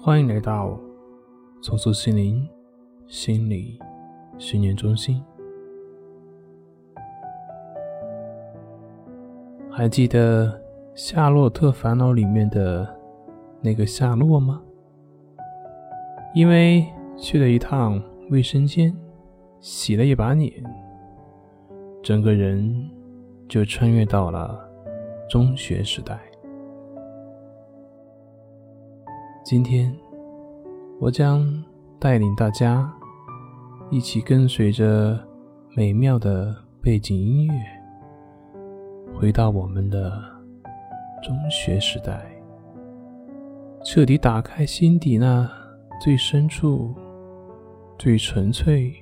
欢迎来到重塑心灵心理训练中心。还记得《夏洛特烦恼》里面的那个夏洛吗？因为去了一趟卫生间，洗了一把脸，整个人就穿越到了中学时代。今天，我将带领大家一起跟随着美妙的背景音乐，回到我们的中学时代，彻底打开心底那最深处、最纯粹、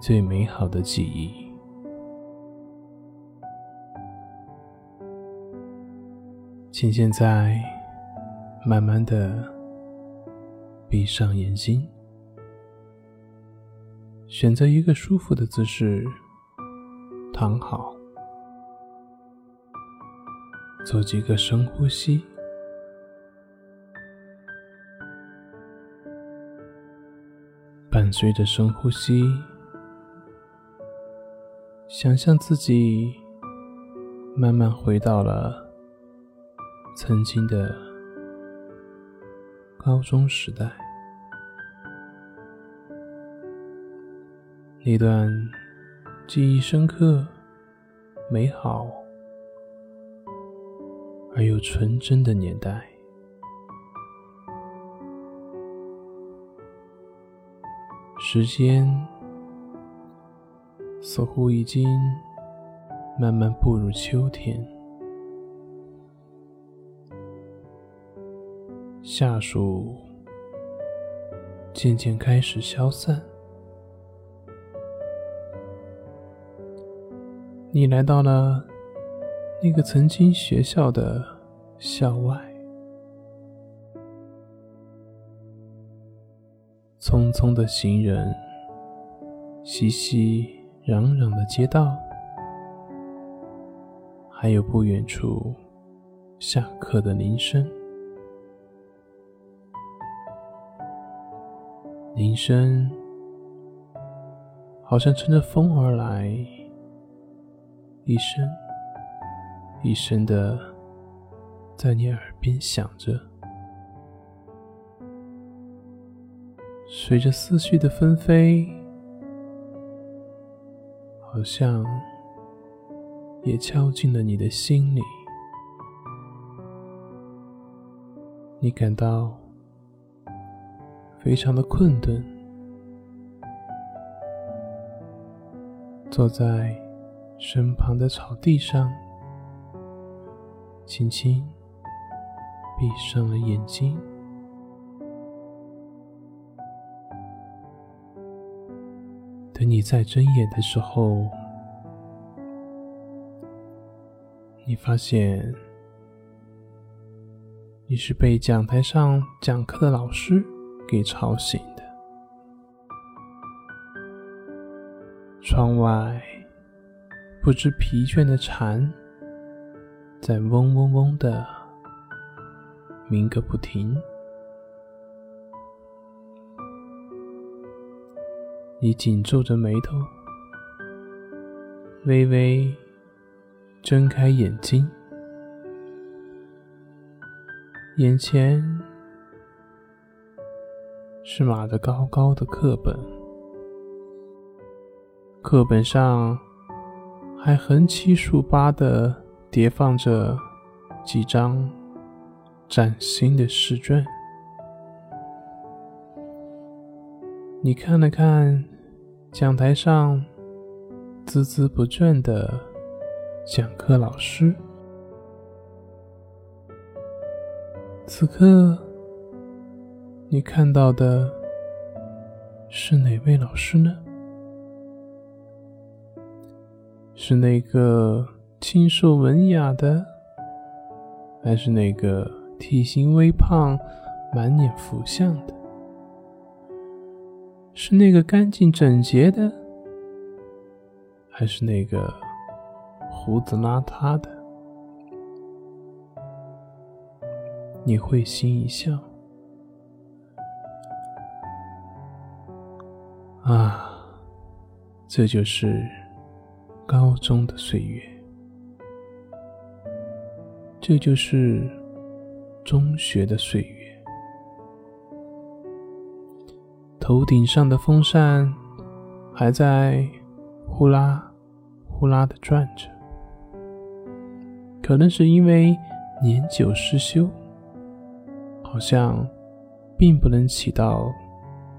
最美好的记忆。请现在。慢慢的闭上眼睛，选择一个舒服的姿势躺好，做几个深呼吸，伴随着深呼吸，想象自己慢慢回到了曾经的。高中时代，那段记忆深刻、美好而又纯真的年代，时间似乎已经慢慢步入秋天。夏暑渐渐开始消散，你来到了那个曾经学校的校外，匆匆的行人，熙熙攘攘的街道，还有不远处下课的铃声。铃声好像乘着风而来，一声一声的在你耳边响着，随着思绪的纷飞，好像也敲进了你的心里，你感到。非常的困顿，坐在身旁的草地上，轻轻闭上了眼睛。等你再睁眼的时候，你发现你是被讲台上讲课的老师。给吵醒的。窗外不知疲倦的蝉在嗡嗡嗡的鸣个不停。你紧皱着眉头，微微睁开眼睛，眼前。是码的高高的课本，课本上还横七竖八的叠放着几张崭新的试卷。你看了看讲台上孜孜不倦的讲课老师，此刻。你看到的是哪位老师呢？是那个清瘦文雅的，还是那个体型微胖、满脸福相的？是那个干净整洁的，还是那个胡子邋遢的？你会心一笑。这就是高中的岁月，这就是中学的岁月。头顶上的风扇还在呼啦呼啦的转着，可能是因为年久失修，好像并不能起到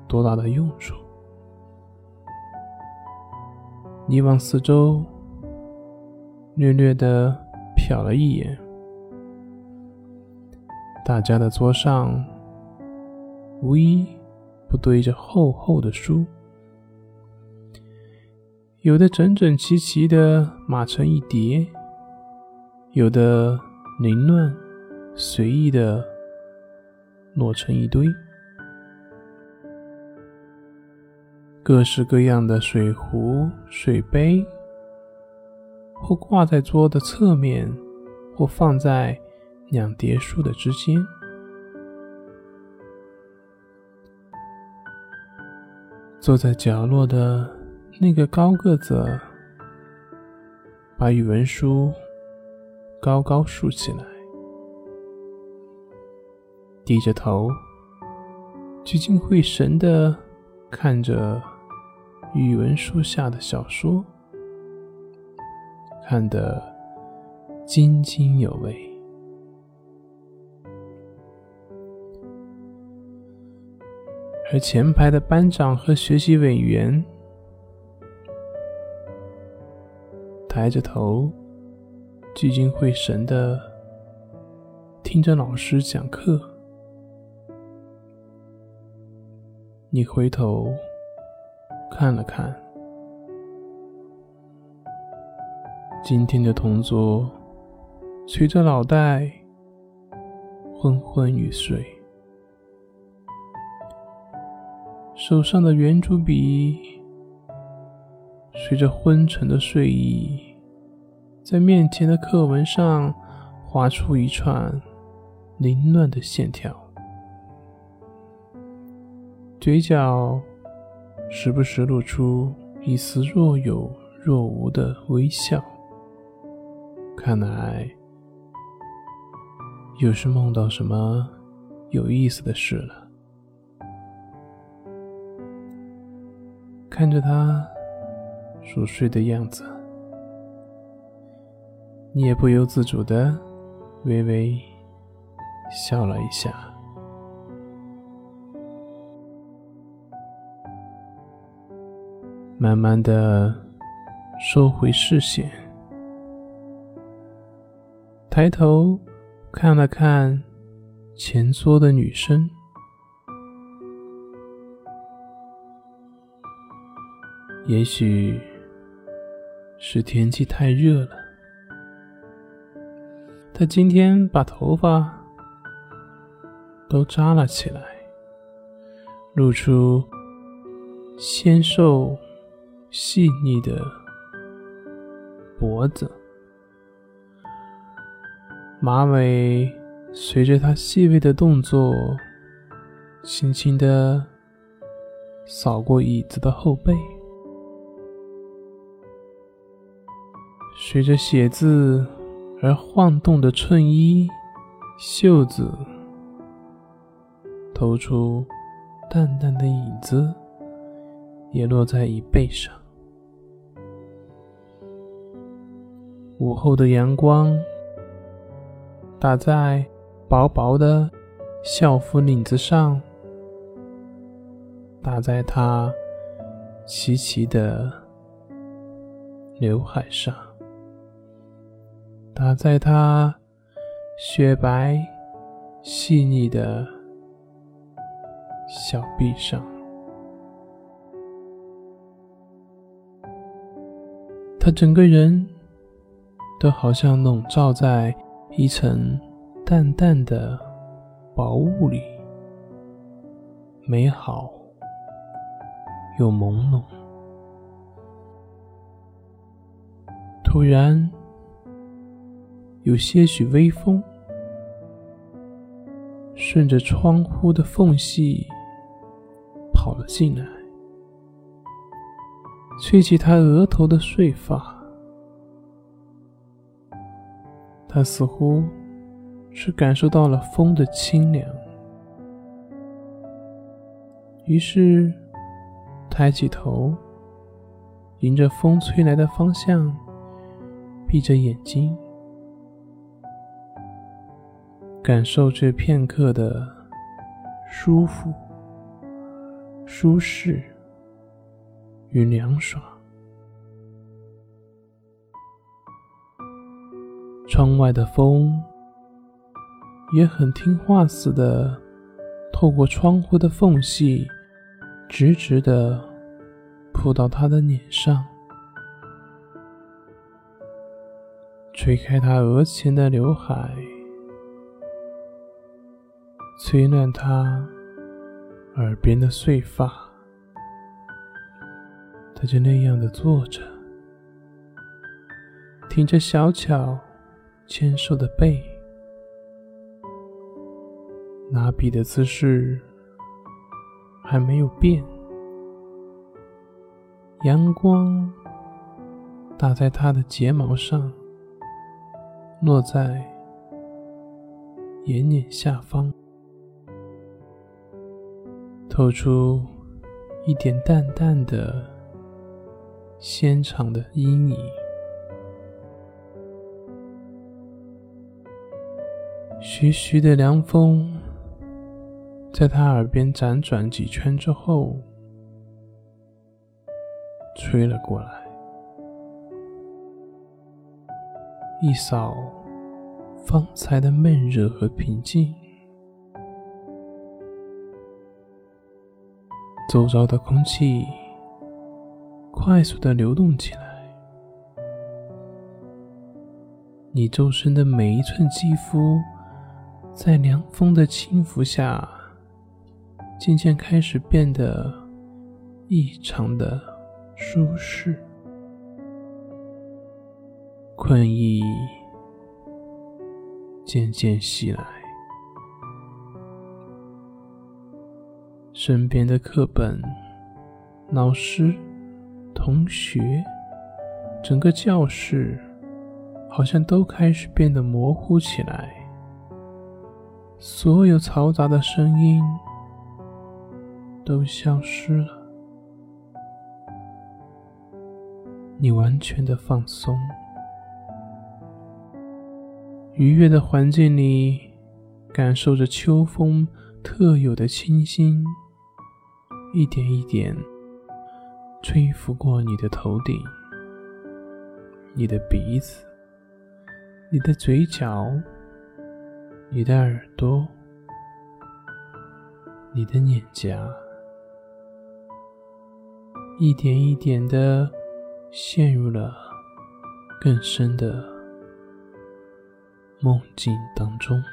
多大的用处。你往四周略略的瞟了一眼，大家的桌上无一不堆着厚厚的书，有的整整齐齐的码成一叠，有的凌乱随意的摞成一堆。各式各样的水壶、水杯，或挂在桌的侧面，或放在两叠书的之间。坐在角落的那个高个子，把语文书高高竖起来，低着头，聚精会神的看着。语文书下的小说，看得津津有味。而前排的班长和学习委员抬着头，聚精会神的听着老师讲课。你回头。看了看，今天的同桌垂着脑袋，昏昏欲睡，手上的圆珠笔随着昏沉的睡意，在面前的课文上划出一串凌乱的线条，嘴角。时不时露出一丝若有若无的微笑，看来又是梦到什么有意思的事了。看着他熟睡的样子，你也不由自主的微微笑了一下。慢慢的收回视线，抬头看了看前桌的女生，也许是天气太热了，她今天把头发都扎了起来，露出纤瘦。细腻的脖子，马尾随着他细微的动作，轻轻的扫过椅子的后背，随着写字而晃动的衬衣袖子，透出淡淡的影子，也落在椅背上。午后的阳光打在薄薄的校服领子上，打在她齐齐的刘海上，打在她雪白细腻的小臂上，她整个人。都好像笼罩在一层淡淡的薄雾里，美好又朦胧。突然，有些许微风顺着窗户的缝隙跑了进来，吹起他额头的碎发。他似乎是感受到了风的清凉，于是抬起头，迎着风吹来的方向，闭着眼睛，感受这片刻的舒服、舒适与凉爽。窗外的风也很听话似的，透过窗户的缝隙，直直的扑到他的脸上，吹开他额前的刘海，吹乱他耳边的碎发。他就那样的坐着，挺着小巧。纤瘦的背，拿笔的姿势还没有变。阳光打在他的睫毛上，落在眼睑下方，透出一点淡淡的纤长的阴影。徐徐的凉风在他耳边辗转几圈之后，吹了过来，一扫方才的闷热和平静。周遭的空气快速的流动起来，你周身的每一寸肌肤。在凉风的轻拂下，渐渐开始变得异常的舒适。困意渐渐袭来，身边的课本、老师、同学，整个教室好像都开始变得模糊起来。所有嘈杂的声音都消失了，你完全的放松。愉悦的环境里，感受着秋风特有的清新，一点一点吹拂过你的头顶、你的鼻子、你的嘴角。你的耳朵，你的脸颊，一点一点的陷入了更深的梦境当中。